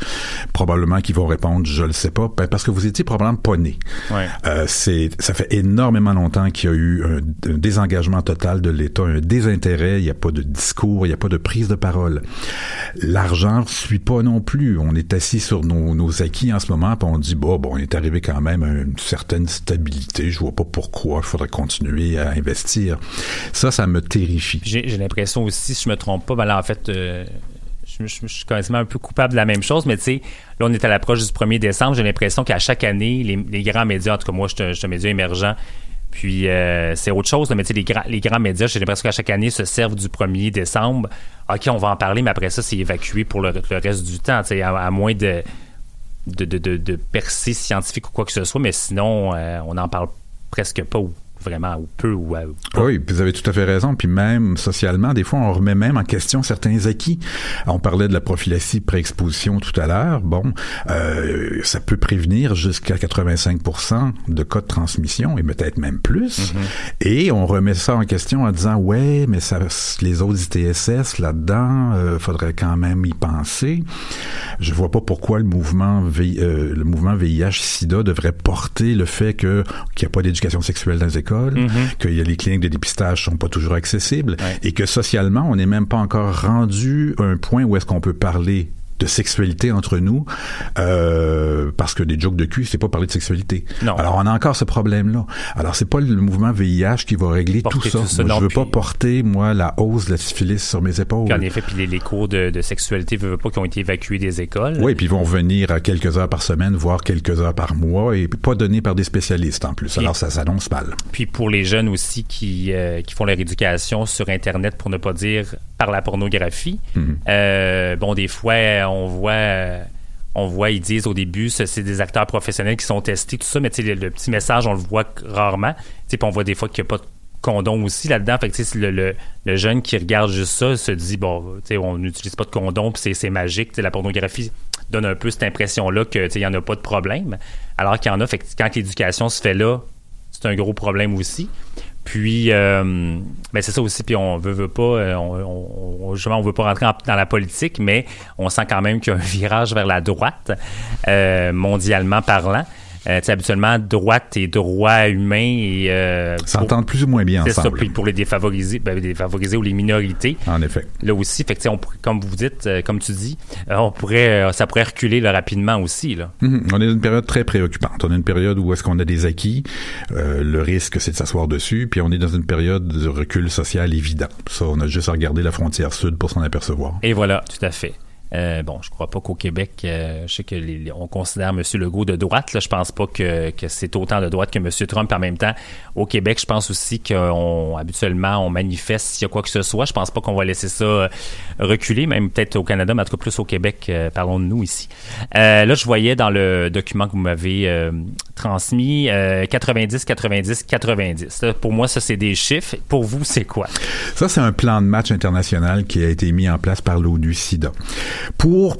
Probablement qu'ils vont répondre, je le sais pas, ben, parce que vous étiez probablement pas. Ouais. Euh, c'est, ça fait énormément longtemps qu'il y a eu un, un désengagement total de l'État, un désintérêt. Il n'y a pas de discours, il n'y a pas de prise de parole. L'argent suit pas non plus. On est assis sur nos, nos acquis en ce moment, puis on dit bon, bon, on est arrivé quand même à une certaine stabilité. Je vois pas pourquoi il faudrait continuer à investir. Ça, ça me terrifie. J'ai j'ai l'impression aussi, si je me trompe pas, ben là, en fait, euh, je, je- je suis quasiment un peu coupable de la même chose, mais tu sais, là, on est à l'approche du 1er décembre. J'ai l'impression qu'à chaque année, les, grands médias, en tout cas, moi, je suis un- média émergent, puis euh, c'est autre chose, mais tu sais, les, grands- médias, j'ai l'impression qu'à chaque année, se servent du 1er décembre. OK, on va en parler, mais après ça, c'est évacué pour le, reste du temps, tu sais, à, moins de, de, de, scientifiques ou quoi que ce soit, mais sinon, euh, on n'en parle presque pas ou vraiment ou peu ou, euh, Oui, puis vous avez tout à fait raison. Puis même socialement, des fois, on remet même en question certains acquis. On parlait de la prophylaxie pré-exposition tout à l'heure. Bon, euh, ça peut prévenir jusqu'à 85 de cas de transmission et peut-être même plus. Et on remet ça en question en disant ouais, mais ça, les autres ITSS là-dedans, euh, faudrait quand même y penser. Je vois pas pourquoi le mouvement V- euh, le mouvement VIH/SIDA devrait porter le fait que qu'il n'y a pas d'éducation sexuelle dans les écoles, Mhm. que y a les cliniques de dépistage sont pas toujours accessibles et que socialement on n'est même pas encore rendu à un point où est-ce qu'on peut parler de sexualité entre nous euh, parce que des jokes de cul c'est pas parler de sexualité. Non. Alors on a encore ce problème là. Alors c'est pas le mouvement VIH qui va régler tout ça. tout ça, Moi, non, je veux puis- pas porter moi la hausse de la syphilis sur mes épaules. Puis en effet, puis les, les cours de, de sexualité, veut pas, qui ont été évacués des écoles. Oui, puis ils vont venir à quelques heures par semaine, voire quelques heures par mois, et pas donnés par des spécialistes en plus. Alors ça s'annonce mal. Puis pour les jeunes aussi qui, euh, qui font leur éducation sur Internet, pour ne pas dire par la pornographie, Mhm. euh, bon, des fois, on voit... euh, on ils disent au début, ce- c'est des acteurs professionnels qui sont testés, tout ça, mais le, le petit message, on le voit rarement. On voit des fois qu'il n'y a pas de condom aussi là-dedans. Fait le, jeune qui regarde juste ça se dit, bon, on n'utilise pas de condom, puis c'est- magique. La pornographie, donne un peu cette impression-là que, tu sais, il n'y en a pas de problème. Alors qu'il y en a, fait quand l'éducation se fait là, c'est un gros problème aussi. Puis, euh, ben c'est ça aussi. Puis on veut, veut pas, euh, on, on, justement, on veut pas rentrer en- dans la politique, mais on sent quand même qu'il y a un virage vers la droite, euh, mondialement parlant. Euh, tu sais, habituellement, droite et droit humain et euh, S'entendent plus ou moins bien c'est ça. ensemble. Puis pour les défavorisés, ben, les défavorisés ou les minorités. En effet. Là aussi, fait que, on comme vous dites, euh, comme tu dis, euh, on pourrait, euh, ça pourrait reculer là, rapidement aussi. Là. Mhm. On est dans une période très préoccupante. On est dans une période où est-ce qu'on a des acquis, euh, le risque c'est de s'asseoir dessus, puis on est dans une période de recul social évident. Ça, on a juste à regarder la frontière sud pour s'en apercevoir. Et voilà, tout à fait. Euh, bon, je crois pas qu'au Québec, euh, je sais que on considère M. Legault de droite. Là, je pense pas que, c'est autant de droite que M. Trump. En même temps, au Québec, je pense aussi qu'on habituellement on manifeste s'il y a quoi que ce soit. Je pense pas qu'on va laisser ça euh, reculer, même peut-être au Canada, mais en tout cas plus au Québec. parlons de nous ici. Là, je voyais dans le document que vous m'avez transmis euh, 90, 90, 90. Ça, pour moi, ça c'est des chiffres. Pour vous, c'est quoi? Ça, c'est un plan de match international qui a été mis en place par l'ONU-SIDA. Pour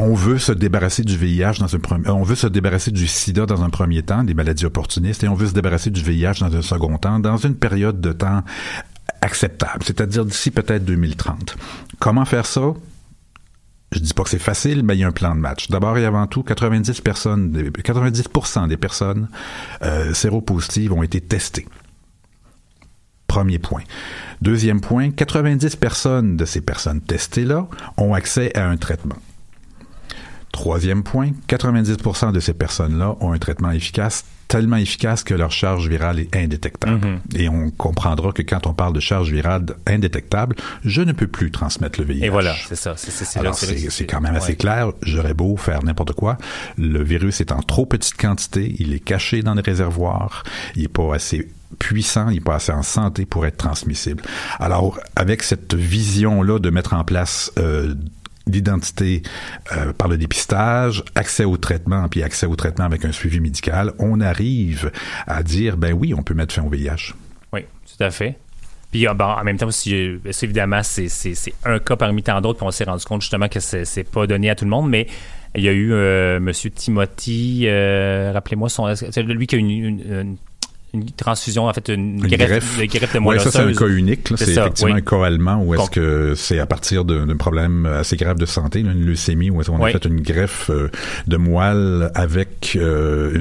on veut se débarrasser du VIH dans un premier, on veut se débarrasser du sida dans un premier temps, des maladies opportunistes, et on veut se débarrasser du VIH dans un second temps, dans une période de temps acceptable, c'est-à-dire d'ici peut-être 2030. Comment faire ça? Je dis pas que c'est facile, mais il y a un plan de match. D'abord et avant tout, 90 personnes, 90% des personnes euh, séropositives ont été testées. Premier point. Deuxième point, 90 personnes de ces personnes testées-là ont accès à un traitement. Troisième point, 90% de ces personnes-là ont un traitement efficace, tellement efficace que leur charge virale est indétectable. Et on comprendra que quand on parle de charge virale indétectable, je ne peux plus transmettre le VIH. Et voilà, c'est ça. C'est, quand même assez ouais. clair. J'aurais beau faire n'importe quoi. Le virus est en trop petite quantité. Il est caché dans les réservoirs. Il est pas assez puissant, il n'est pas assez en santé pour être transmissible. Alors, avec cette vision-là de mettre en place euh, l'identité euh, par le dépistage, accès au traitement, puis accès au traitement avec un suivi médical, on arrive à dire, ben oui, on peut mettre fin au VIH. Oui, tout à fait. Puis ah, bon, en même temps aussi, euh, évidemment, c'est, un cas parmi tant d'autres, puis on s'est rendu compte justement que c'est, c'est pas donné à tout le monde, mais il y a eu euh, Monsieur Timothy, euh, rappelez-moi son, c'est lui qui a une, une- une transfusion, en fait, une, Une greffe, greffe. de greffe de Ouais, moelle ça, c'est un cas unique. C'est effectivement oui. un cas allemand où est-ce Donc- que c'est à partir d'un problème assez grave de santé, là, une leucémie, où est-ce qu'on Oui. a fait une greffe euh, de moelle avec euh,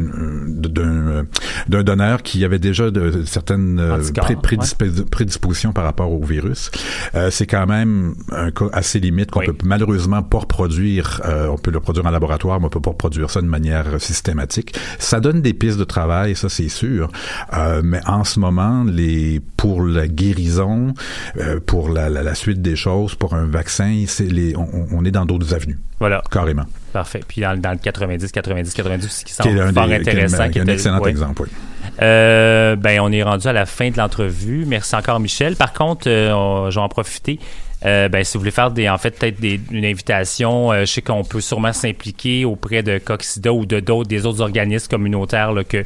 d'un donneur qui avait déjà de, certaines euh, pré- prédisp- prédispositions par rapport au virus. Euh, c'est quand même un cas assez limite qu'on peut malheureusement pas reproduire. Euh, on peut le produire en laboratoire, mais on peut pas reproduire ça de manière systématique. Ça donne des pistes de travail, ça c'est sûr. Euh, mais en ce moment, les pour la guérison, euh, pour la, la, la suite des choses, pour un vaccin, c'est les, on, on est dans d'autres avenues. Voilà. Carrément. Parfait. Puis dans, dans le 90, 90, 90, ce qui Qui semble est un fort des- qui est intéressant. qui est un était- excellent ouais. exemple, oui. Euh, ben, on est rendu à la fin de l'entrevue. Merci encore, Michel. Par contre, euh, on- je vais en profiter. Euh, ben, si vous voulez faire des, en fait, peut-être des, une invitation, euh, je sais qu'on peut sûrement s'impliquer auprès de Coxida ou de d'autres, des autres organismes communautaires là, que,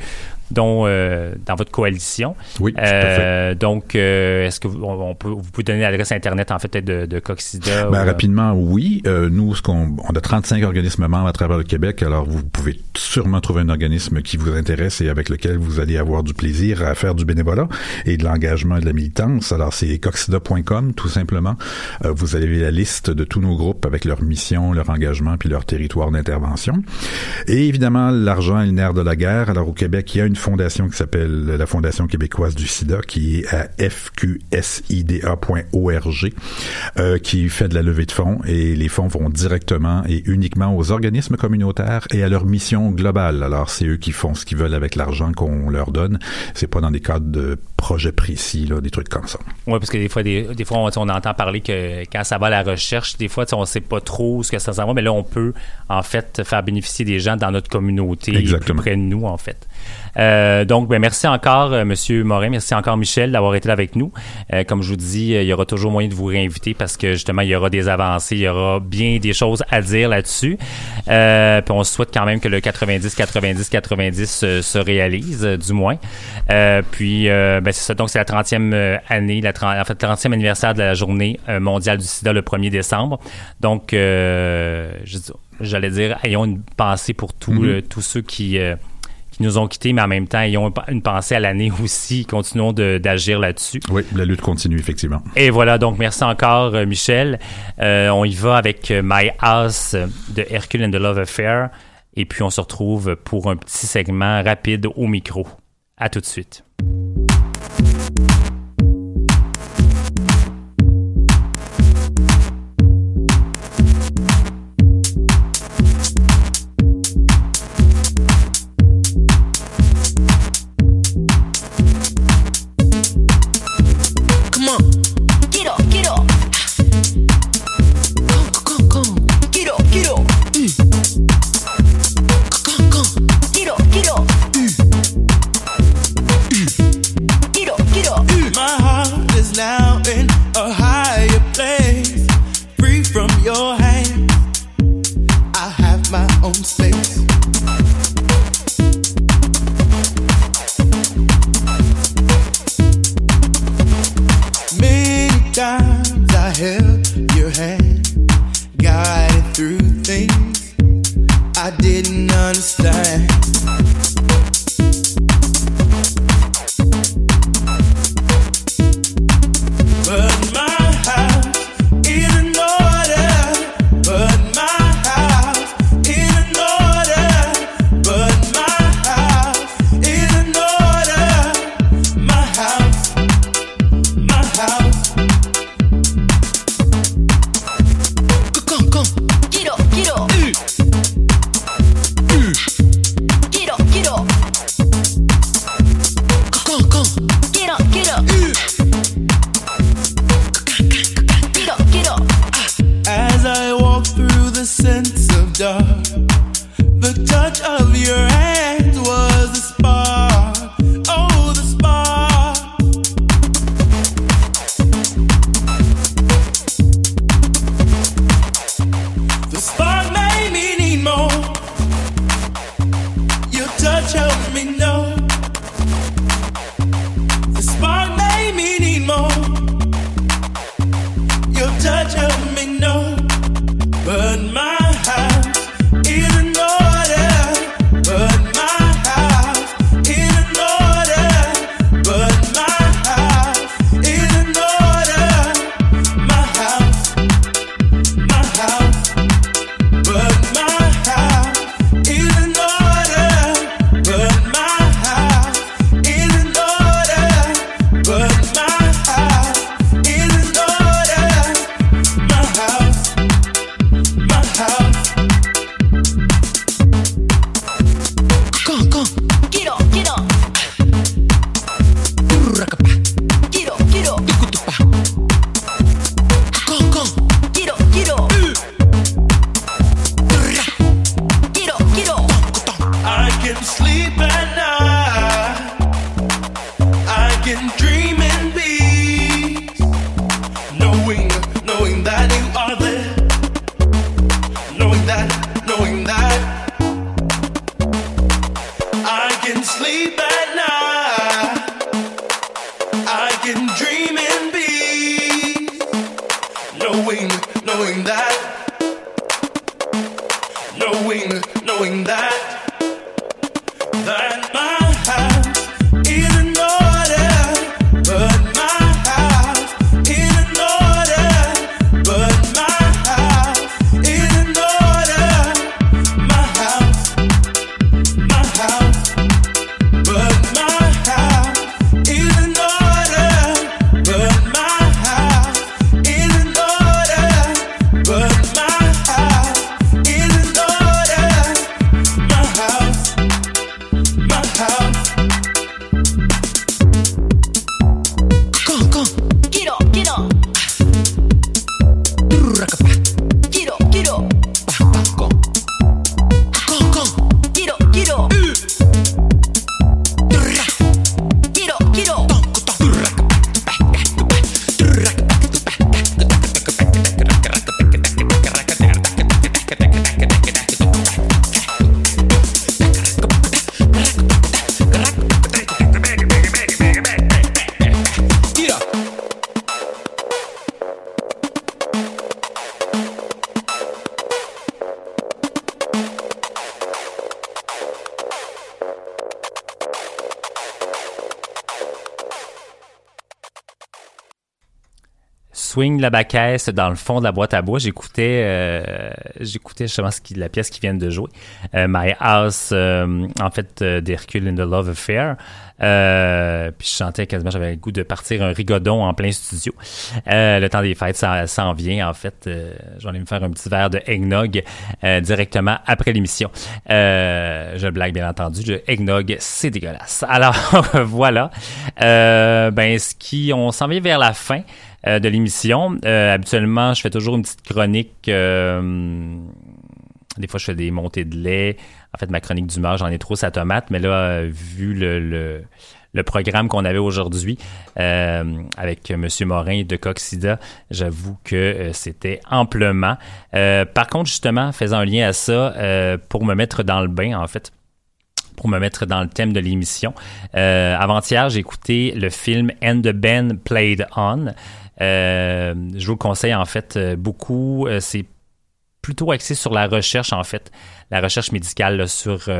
dont euh, dans votre coalition. Oui, tout à Euh, donc, euh, est-ce que vous, on on peut, vous pouvez donner l'adresse internet en fait de, de Coxida Ben, rapidement, oui. Nous, ce qu'on, on a 35 organismes membres à travers le Québec, alors vous pouvez sûrement trouver un organisme qui vous intéresse et avec lequel vous allez avoir du plaisir à faire du bénévolat et de l'engagement et de la militance. Alors, c'est coxida.com, tout simplement. Vous avez la liste de tous nos groupes avec leur mission, leur engagement puis leur territoire d'intervention. Et évidemment, l'argent est le nerf de la guerre. Alors, au Québec, il y a une fondation qui s'appelle la Fondation québécoise du sida, qui est à fqsida.org, euh, qui fait de la levée de fonds et les fonds vont directement et uniquement aux organismes communautaires et à leur mission globale. Alors, c'est eux qui font ce qu'ils veulent avec l'argent qu'on leur donne. C'est pas dans des cadres de projets précis, là, des trucs comme ça. Oui, parce que des fois, des, des fois on, on entend parler que quand ça va à la recherche, des fois, on ne sait pas trop ce que ça s'en va, mais là, on peut, en fait, faire bénéficier des gens dans notre communauté, Exactement. plus près de nous, en fait. Euh, donc, ben, merci encore, euh, Monsieur Morin. Merci encore, Michel, d'avoir été là avec nous. Euh, comme je vous dis, euh, il y aura toujours moyen de vous réinviter parce que justement, il y aura des avancées, il y aura bien des choses à dire là-dessus. Euh, puis on souhaite quand même que le 90, 90, 90 se, réalise, euh, du moins. puis, ben, c'est ça. Donc, c'est la 30e année, la 30, en fait, 30e anniversaire de la journée mondiale du sida le 1er décembre. Donc, j'allais dire, ayons une pensée pour mm-hmm. tous ceux qui, euh, nous ont quittés, mais en même temps, ils ont une pensée à l'année aussi. Continuons d'agir là-dessus. Oui, la lutte continue, effectivement. Et voilà, donc merci encore, euh, Michel. Euh, on y va avec euh, My House de Hercule and the Love Affair. Et puis, on se retrouve pour un petit segment rapide au micro. À tout de suite. La baquette dans le fond de la boîte à bois. J'écoutais, euh, j'écoutais justement ce qui, la pièce qui vient de jouer, euh, My House, euh, en fait, euh, d'Hercule in the Love Affair. Euh, puis je chantais quasiment, j'avais le goût de partir un rigodon en plein studio. Le temps des fêtes, ça s'en vient. En fait, je vais aller me faire un petit verre de eggnog directement après l'émission. Je blague bien entendu. Le eggnog, c'est dégueulasse. Alors voilà. Ben, ce qui, on s'en vient vers la fin euh, de l'émission. Euh, habituellement, je fais toujours une petite chronique. euh, des fois, je fais des montées de lait. En fait, ma chronique d'humeur, j'en ai trop sa tomate. Mais là, vu le, le, le programme qu'on avait aujourd'hui euh, avec M. Morin de Coxida, j'avoue que c'était amplement. Par contre, justement, faisant un lien à ça, pour me mettre dans le bain, en fait, pour me mettre dans le thème de l'émission. Euh, avant-hier, j'ai écouté le film And the Band Played On. Euh, je vous le conseille en fait euh, beaucoup. Euh, c'est plutôt axé sur la recherche en fait, la recherche médicale sur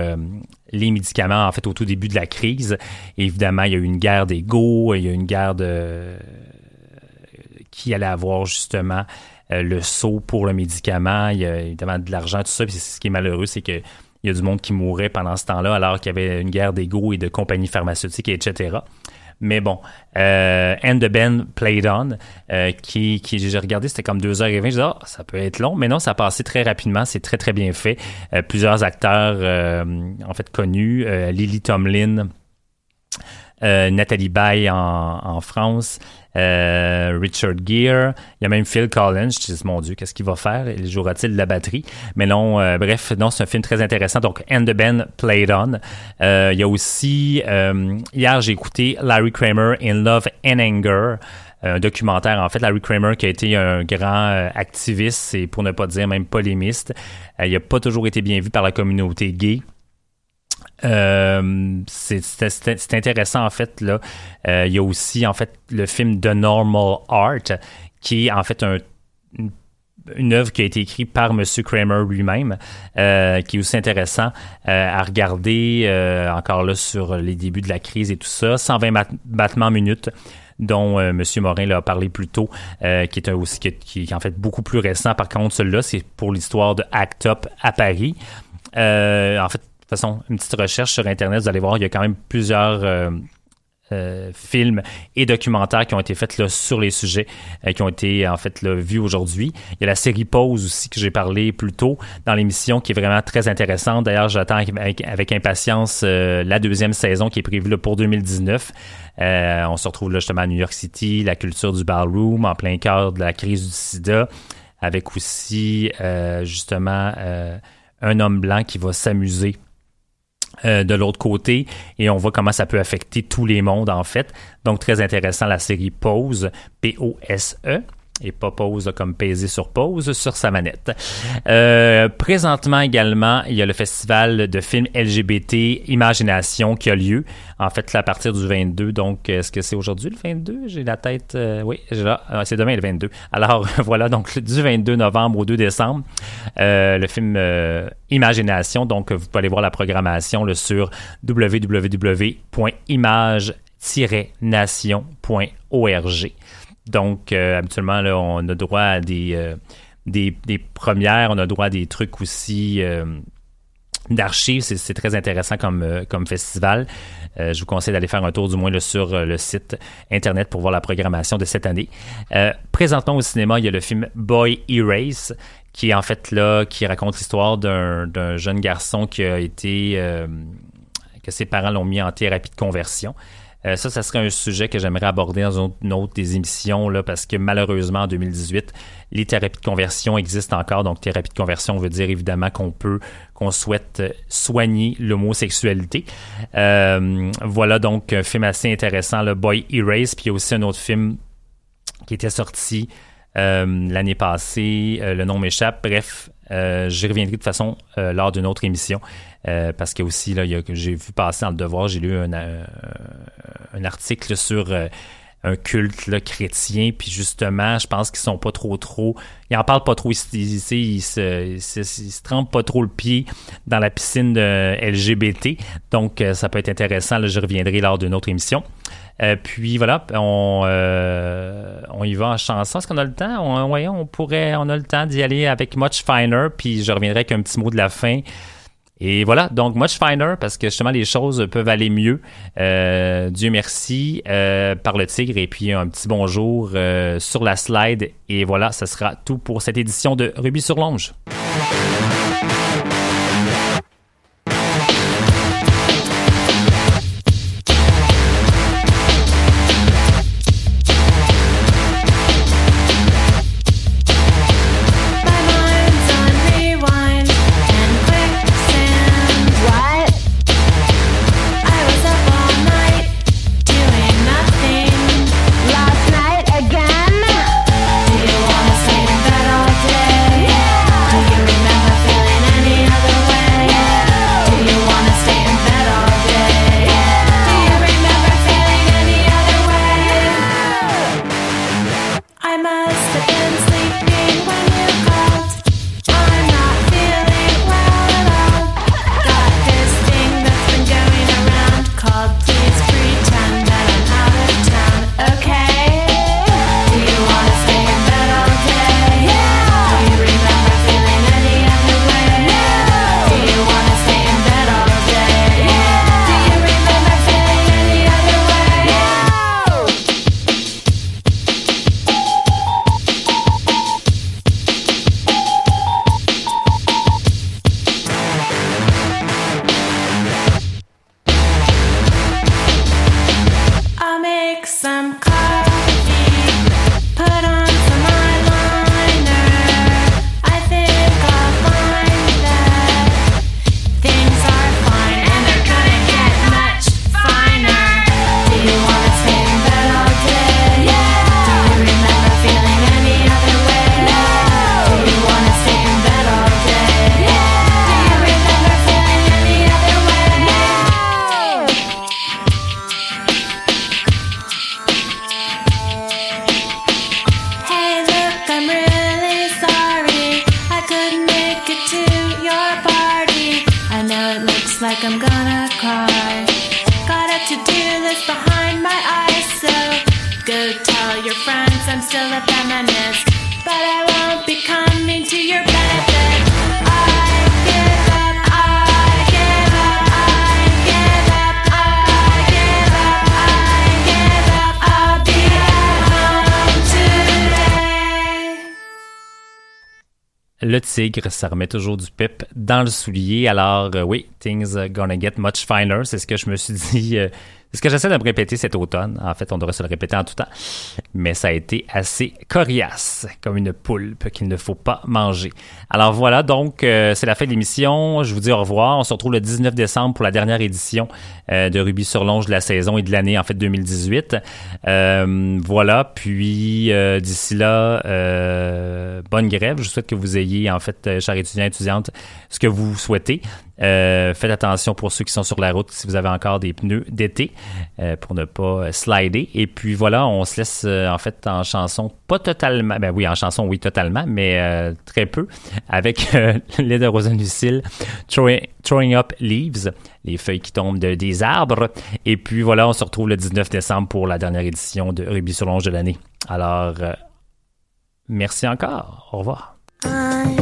les médicaments en fait au tout début de la crise. Évidemment, il y a eu une guerre d'ego, il y a eu une guerre de qui allait avoir justement le saut pour le médicament. Il y a évidemment de l'argent, tout ça. Puis ce qui est malheureux, c'est que il y a du monde qui mourait pendant ce temps-là, alors qu'il y avait une guerre d'ego et de compagnies pharmaceutiques, etc. Mais bon, euh, And the Band Played On, euh, qui, qui j'ai regardé, c'était comme 2h20. Je disais, ah, ça peut être long, mais non, ça a passé très rapidement. C'est très, très bien fait. Euh, plusieurs acteurs, euh, en fait, connus. Euh, Lily Tomlin, Nathalie Baye en, France, euh, Richard Gere, il y a même Phil Collins. Je dis, mon Dieu, qu'est-ce qu'il va faire? Il jouera-t-il de la batterie? Mais non, euh, bref, non, c'est un film très intéressant. Donc, And the Band Played On. Euh, il y a aussi, euh, hier, j'ai écouté Larry Kramer in Love and Anger un documentaire, en fait, Larry Kramer, qui a été un grand euh, activiste et pour ne pas dire même polémiste. Euh, il n'a pas toujours été bien vu par la communauté gay. Euh, c'est intéressant en fait là. Euh, il y a aussi en fait le film The Normal Art qui est en fait un, une, œuvre qui a été écrite par Monsieur Kramer lui-même, euh, qui est aussi intéressant à regarder encore là sur les débuts de la crise et tout ça. 120 bat- battements minutes dont M. Morin l'a parlé plus tôt, qui est un aussi qui est, en fait beaucoup plus récent. Par contre, celui-là, c'est pour l'histoire de Act Up à Paris. En fait, façon, une petite recherche sur Internet, vous allez voir, il y a quand même plusieurs euh, euh, films et documentaires qui ont été faits là, sur les sujets euh, qui ont été en fait là, vus aujourd'hui. Il y a la série Pause aussi que j'ai parlé plus tôt dans l'émission qui est vraiment très intéressante. D'ailleurs, j'attends avec, impatience la deuxième saison qui est prévue pour 2019. Euh, on se retrouve justement à New York City, la culture du ballroom en plein cœur de la crise du sida, avec aussi justement un homme blanc qui va s'amuser euh, de l'autre côté et on voit comment ça peut affecter tous les mondes en fait. Donc très intéressant la série Pause, P-O-S-E et pas pause comme peser sur pause sur sa manette. Euh, présentement également, il y a le festival de films LGBT Imagination qui a lieu en fait à partir du 22. Donc est-ce que c'est aujourd'hui le 22 J'ai la tête euh, oui, j'ai là Ah, c'est demain le 22. Alors voilà donc du 22 novembre au 2 décembre euh, le film euh, Imagination. Donc vous pouvez aller voir la programmation là, sur www.image-nation.org. Donc, euh, habituellement, on a droit à des, euh, des, des premières, on a droit à des trucs aussi euh, d'archives. C'est, très intéressant comme, comme festival. Je vous conseille d'aller faire un tour du moins sur le site Internet pour voir la programmation de cette année. Présentement au cinéma, il y a le film Boy Erase qui est en fait là, qui raconte l'histoire d'un, jeune garçon qui a été... que ses parents l'ont mis en thérapie de conversion. Euh, ça, ça serait un sujet que j'aimerais aborder dans une- autre des émissions, là, parce que malheureusement, en 2018, les thérapies de conversion existent encore. Donc, thérapie de conversion veut dire évidemment qu'on peut, qu'on souhaite euh, soigner l'homosexualité. Euh, voilà donc un film assez intéressant, le Boy Erase. Puis il y a aussi un autre film qui était sorti euh, l'année passée. Euh, le nom m'échappe. Bref, euh, j'y reviendrai de façon euh, lors d'une autre émission. Euh, parce que aussi, là, j'ai vu passer dans le devoir, j'ai lu un, euh, un article sur euh, un culte là, chrétien. Puis justement, je pense qu'ils sont pas trop trop. Ils en parlent pas trop ici. Ils se, ils ils se trempent pas trop le pied dans la piscine de LGBT. Donc, euh, ça peut être intéressant. Là, je reviendrai lors d'une autre émission. Euh, puis voilà, on, euh, on y va en chanson. Est-ce qu'on a le temps? On, on pourrait, on a le temps d'y aller avec Much Finer, puis je reviendrai avec un petit mot de la fin. Et voilà, donc Much Finer, parce que justement les choses peuvent aller mieux. Euh, Dieu merci euh, par le tigre et puis un petit bonjour euh, sur la slide. Et voilà, ce sera tout pour cette édition de Ruby sur Longe. Le tigre, ça remet toujours du pep dans le soulier. Alors euh, oui, things are gonna get much finer. C'est ce que je me suis dit. Ce que j'essaie de me répéter cet automne. En fait, on devrait se le répéter en tout temps. Mais ça a été assez coriace, comme une poulpe qu'il ne faut pas manger. Alors voilà, donc euh, c'est la fin de l'émission. Je vous dis au revoir. On se retrouve le 19 décembre pour la dernière édition euh, de Ruby sur Longe de la saison et de l'année, en fait, 2018. Euh, voilà, puis euh, d'ici là, euh, bonne grève. Je souhaite que vous ayez, en fait, euh, chers étudiants et étudiantes, ce que vous souhaitez. Faites attention pour ceux qui sont sur la route si vous avez encore des pneus d'été pour ne pas euh, slider. Et puis voilà, on se laisse euh, en fait en chanson, pas totalement, ben oui, en chanson, oui, totalement, mais euh, très peu, avec euh, les de Rosanne Lucille, throwing, Up Leaves, les feuilles qui tombent de- des arbres. Et puis voilà, on se retrouve le 19 décembre pour la dernière édition de Ruby sur Longe de l'année. Alors, euh, merci encore. Au revoir. I'm